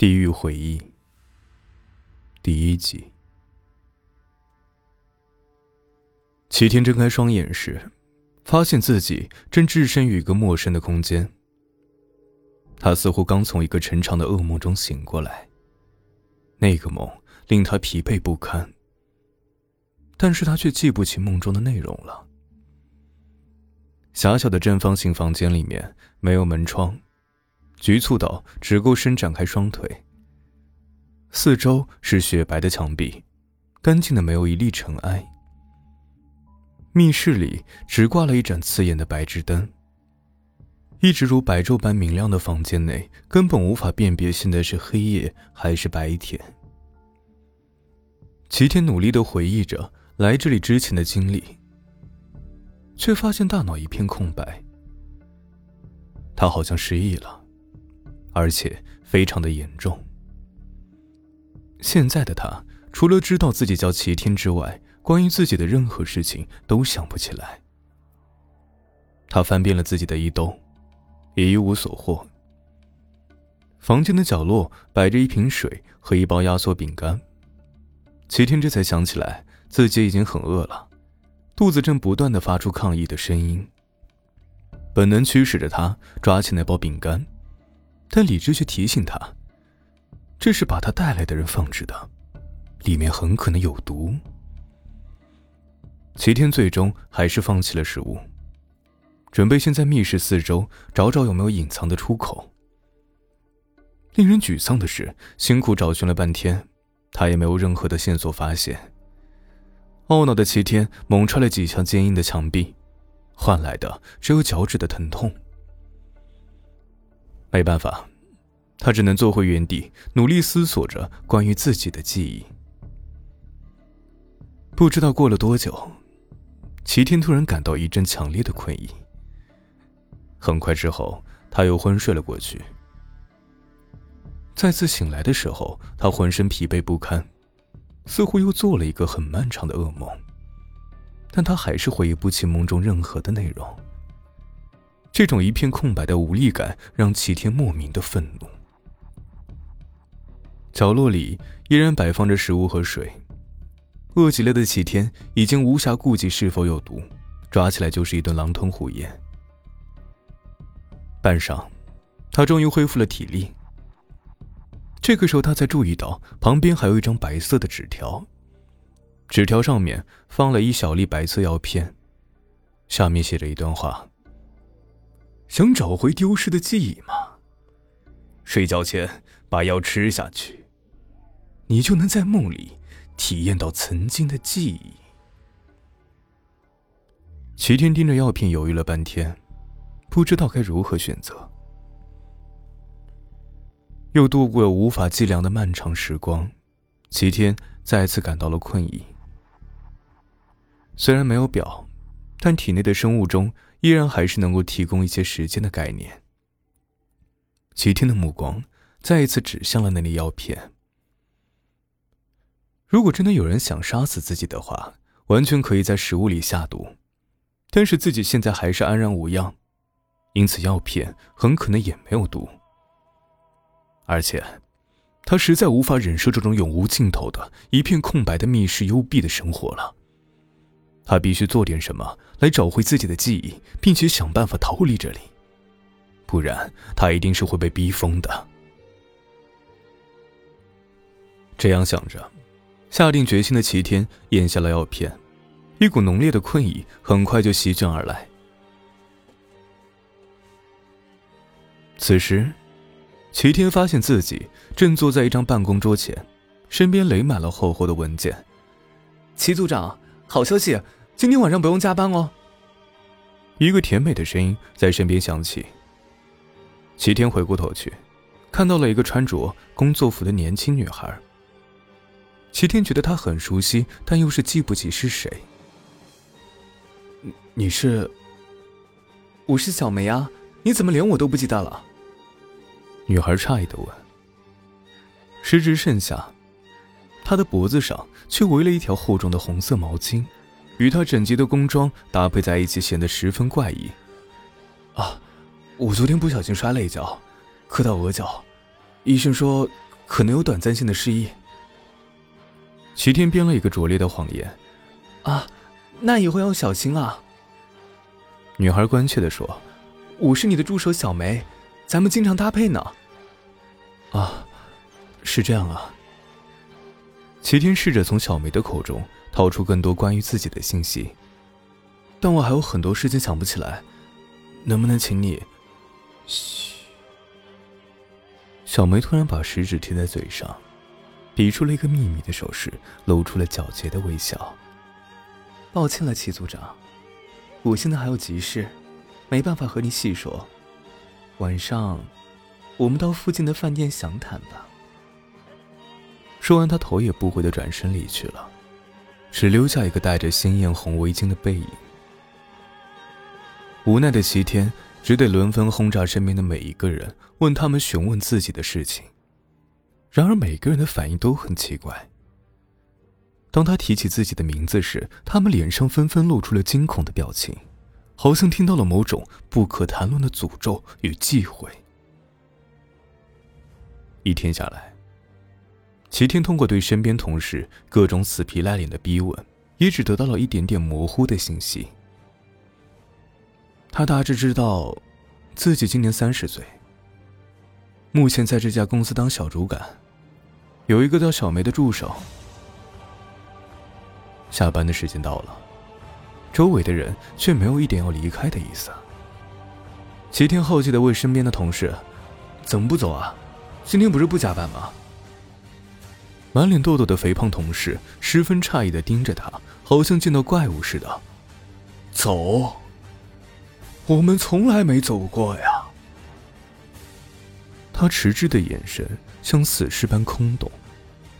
地狱回忆第一集。齐天睁开双眼时，发现自己正置身于一个陌生的空间。他似乎刚从一个沉长的噩梦中醒过来。那个梦令他疲惫不堪，但是他却记不起梦中的内容了。狭小的正方形房间里面没有门窗。局促到只够伸展开双腿。四周是雪白的墙壁，干净的没有一粒尘埃。密室里只挂了一盏刺眼的白炽灯。一直如白昼般明亮的房间内，根本无法辨别现在是黑夜还是白天。齐天努力的回忆着来这里之前的经历，却发现大脑一片空白。他好像失忆了。而且非常的严重。现在的他，除了知道自己叫齐天之外，关于自己的任何事情都想不起来。他翻遍了自己的衣兜，也一无所获。房间的角落摆着一瓶水和一包压缩饼干。齐天这才想起来，自己已经很饿了，肚子正不断的发出抗议的声音。本能驱使着他抓起那包饼干。但理智却提醒他，这是把他带来的人放置的，里面很可能有毒。齐天最终还是放弃了食物，准备先在密室四周找找有没有隐藏的出口。令人沮丧的是，辛苦找寻了半天，他也没有任何的线索发现。懊恼的齐天猛踹了几下坚硬的墙壁，换来的只有脚趾的疼痛。没办法，他只能坐回原地，努力思索着关于自己的记忆。不知道过了多久，齐天突然感到一阵强烈的困意。很快之后，他又昏睡了过去。再次醒来的时候，他浑身疲惫不堪，似乎又做了一个很漫长的噩梦，但他还是回忆不起梦中任何的内容。这种一片空白的无力感让齐天莫名的愤怒。角落里依然摆放着食物和水，饿极了的齐天已经无暇顾及是否有毒，抓起来就是一顿狼吞虎咽。半晌，他终于恢复了体力。这个时候，他才注意到旁边还有一张白色的纸条，纸条上面放了一小粒白色药片，下面写着一段话。想找回丢失的记忆吗？睡觉前把药吃下去，你就能在梦里体验到曾经的记忆。齐天盯着药片犹豫了半天，不知道该如何选择。又度过了无法计量的漫长时光，齐天再次感到了困意。虽然没有表，但体内的生物钟。依然还是能够提供一些时间的概念。齐天的目光再一次指向了那粒药片。如果真的有人想杀死自己的话，完全可以在食物里下毒，但是自己现在还是安然无恙，因此药片很可能也没有毒。而且，他实在无法忍受这种永无尽头的一片空白的密室幽闭的生活了。他必须做点什么来找回自己的记忆，并且想办法逃离这里，不然他一定是会被逼疯的。这样想着，下定决心的齐天咽下了药片，一股浓烈的困意很快就席卷而来。此时，齐天发现自己正坐在一张办公桌前，身边垒满了厚厚的文件。齐组长，好消息！今天晚上不用加班哦。一个甜美的声音在身边响起。齐天回过头去，看到了一个穿着工作服的年轻女孩。齐天觉得她很熟悉，但又是记不起是谁。你是？我是小梅啊，你怎么连我都不记得了？女孩诧异的问。时值盛夏，她的脖子上却围了一条厚重的红色毛巾。与他整洁的工装搭配在一起，显得十分怪异。啊，我昨天不小心摔了一跤，磕到额角，医生说可能有短暂性的失忆。齐天编了一个拙劣的谎言。啊，那以后要小心啊。女孩关切的说：“我是你的助手小梅，咱们经常搭配呢。”啊，是这样啊。齐天试着从小梅的口中掏出更多关于自己的信息，但我还有很多事情想不起来，能不能请你？嘘。小梅突然把食指贴在嘴上，比出了一个秘密的手势，露出了皎洁的微笑。抱歉了，齐组长，我现在还有急事，没办法和你细说。晚上，我们到附近的饭店详谈吧。说完，他头也不回的转身离去了，只留下一个戴着鲜艳红围巾的背影。无奈的齐天只得轮番轰炸身边的每一个人，问他们询问自己的事情。然而，每个人的反应都很奇怪。当他提起自己的名字时，他们脸上纷纷露出了惊恐的表情，好像听到了某种不可谈论的诅咒与忌讳。一天下来。齐天通过对身边同事各种死皮赖脸的逼问，也只得到了一点点模糊的信息。他大致知道，自己今年三十岁，目前在这家公司当小主管，有一个叫小梅的助手。下班的时间到了，周围的人却没有一点要离开的意思。齐天好奇的问身边的同事：“怎么不走啊？今天不是不加班吗？”满脸痘痘的肥胖同事十分诧异的盯着他，好像见到怪物似的。走？我们从来没走过呀。他迟滞的眼神像死尸般空洞，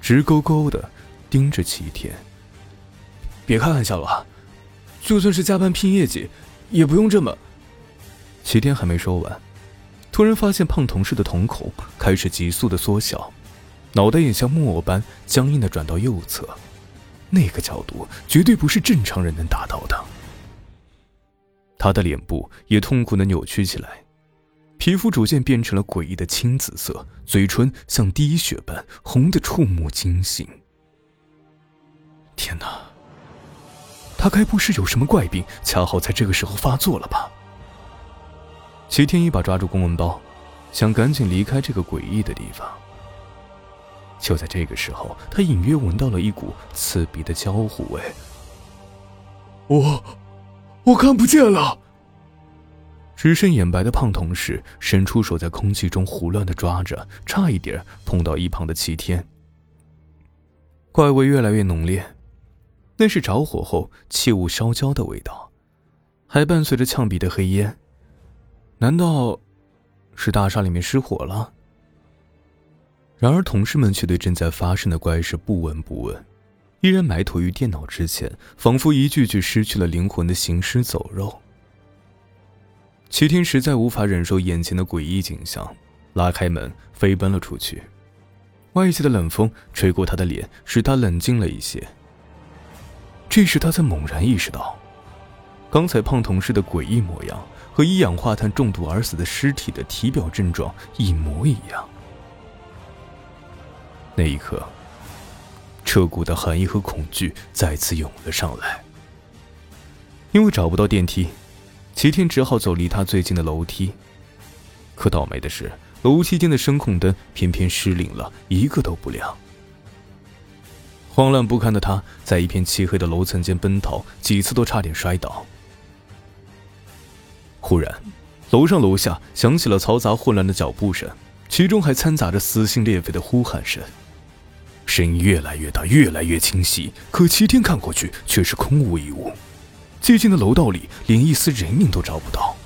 直勾勾的盯着齐天。别开玩笑了，就算是加班拼业绩，也不用这么。齐天还没说完，突然发现胖同事的瞳孔开始急速的缩小。脑袋也像木偶般僵硬的转到右侧，那个角度绝对不是正常人能达到的。他的脸部也痛苦的扭曲起来，皮肤逐渐变成了诡异的青紫色，嘴唇像滴血般红的触目惊心。天哪！他该不是有什么怪病，恰好在这个时候发作了吧？齐天一把抓住公文包，想赶紧离开这个诡异的地方。就在这个时候，他隐约闻到了一股刺鼻的焦糊味。我，我看不见了。只剩眼白的胖同事伸出手在空气中胡乱的抓着，差一点碰到一旁的齐天。怪味越来越浓烈，那是着火后器物烧焦的味道，还伴随着呛鼻的黑烟。难道是大厦里面失火了？然而，同事们却对正在发生的怪事不闻不问，依然埋头于电脑之前，仿佛一具具失去了灵魂的行尸走肉。齐天实在无法忍受眼前的诡异景象，拉开门飞奔了出去。外界的冷风吹过他的脸，使他冷静了一些。这时，他才猛然意识到，刚才胖同事的诡异模样和一氧化碳中毒而死的尸体的体表症状一模一样。那一刻，彻骨的寒意和恐惧再次涌了上来。因为找不到电梯，齐天只好走离他最近的楼梯。可倒霉的是，楼梯间的声控灯偏偏失灵了，一个都不亮。慌乱不堪的他在一片漆黑的楼层间奔逃，几次都差点摔倒。忽然，楼上楼下响起了嘈杂混乱的脚步声，其中还掺杂着撕心裂肺的呼喊声。声音越来越大，越来越清晰，可齐天看过去却是空无一物。寂静的楼道里，连一丝人影都找不到。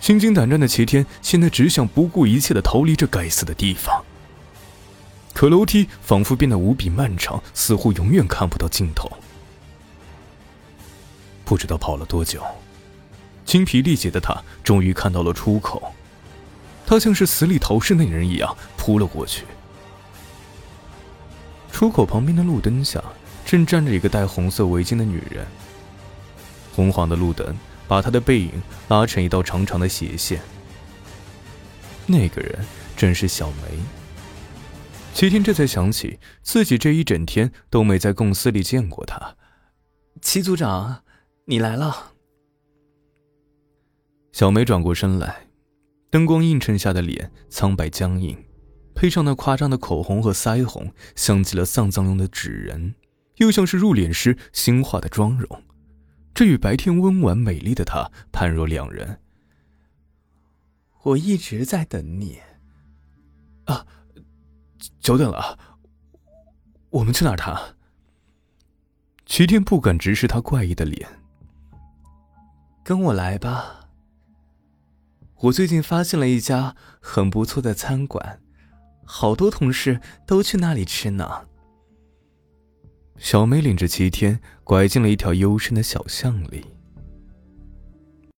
心惊胆战的齐天现在只想不顾一切的逃离这该死的地方。可楼梯仿佛变得无比漫长，似乎永远看不到尽头。不知道跑了多久，精疲力竭的他终于看到了出口。他像是死里逃生的人一样扑了过去。出口旁边的路灯下，正站着一个戴红色围巾的女人。红黄的路灯把她的背影拉成一道长长的斜线。那个人正是小梅。齐天这才想起自己这一整天都没在公司里见过她。齐组长，你来了。小梅转过身来，灯光映衬下的脸苍白僵硬，配上那夸张的口红和腮红，像极了丧葬用的纸人，又像是入殓师新化的妆容。这与白天温婉美丽的她判若两人。我一直在等你。啊，久等了。我们去哪儿谈？齐天不敢直视他怪异的脸。跟我来吧。我最近发现了一家很不错的餐馆，好多同事都去那里吃呢。小梅领着齐天拐进了一条幽深的小巷里。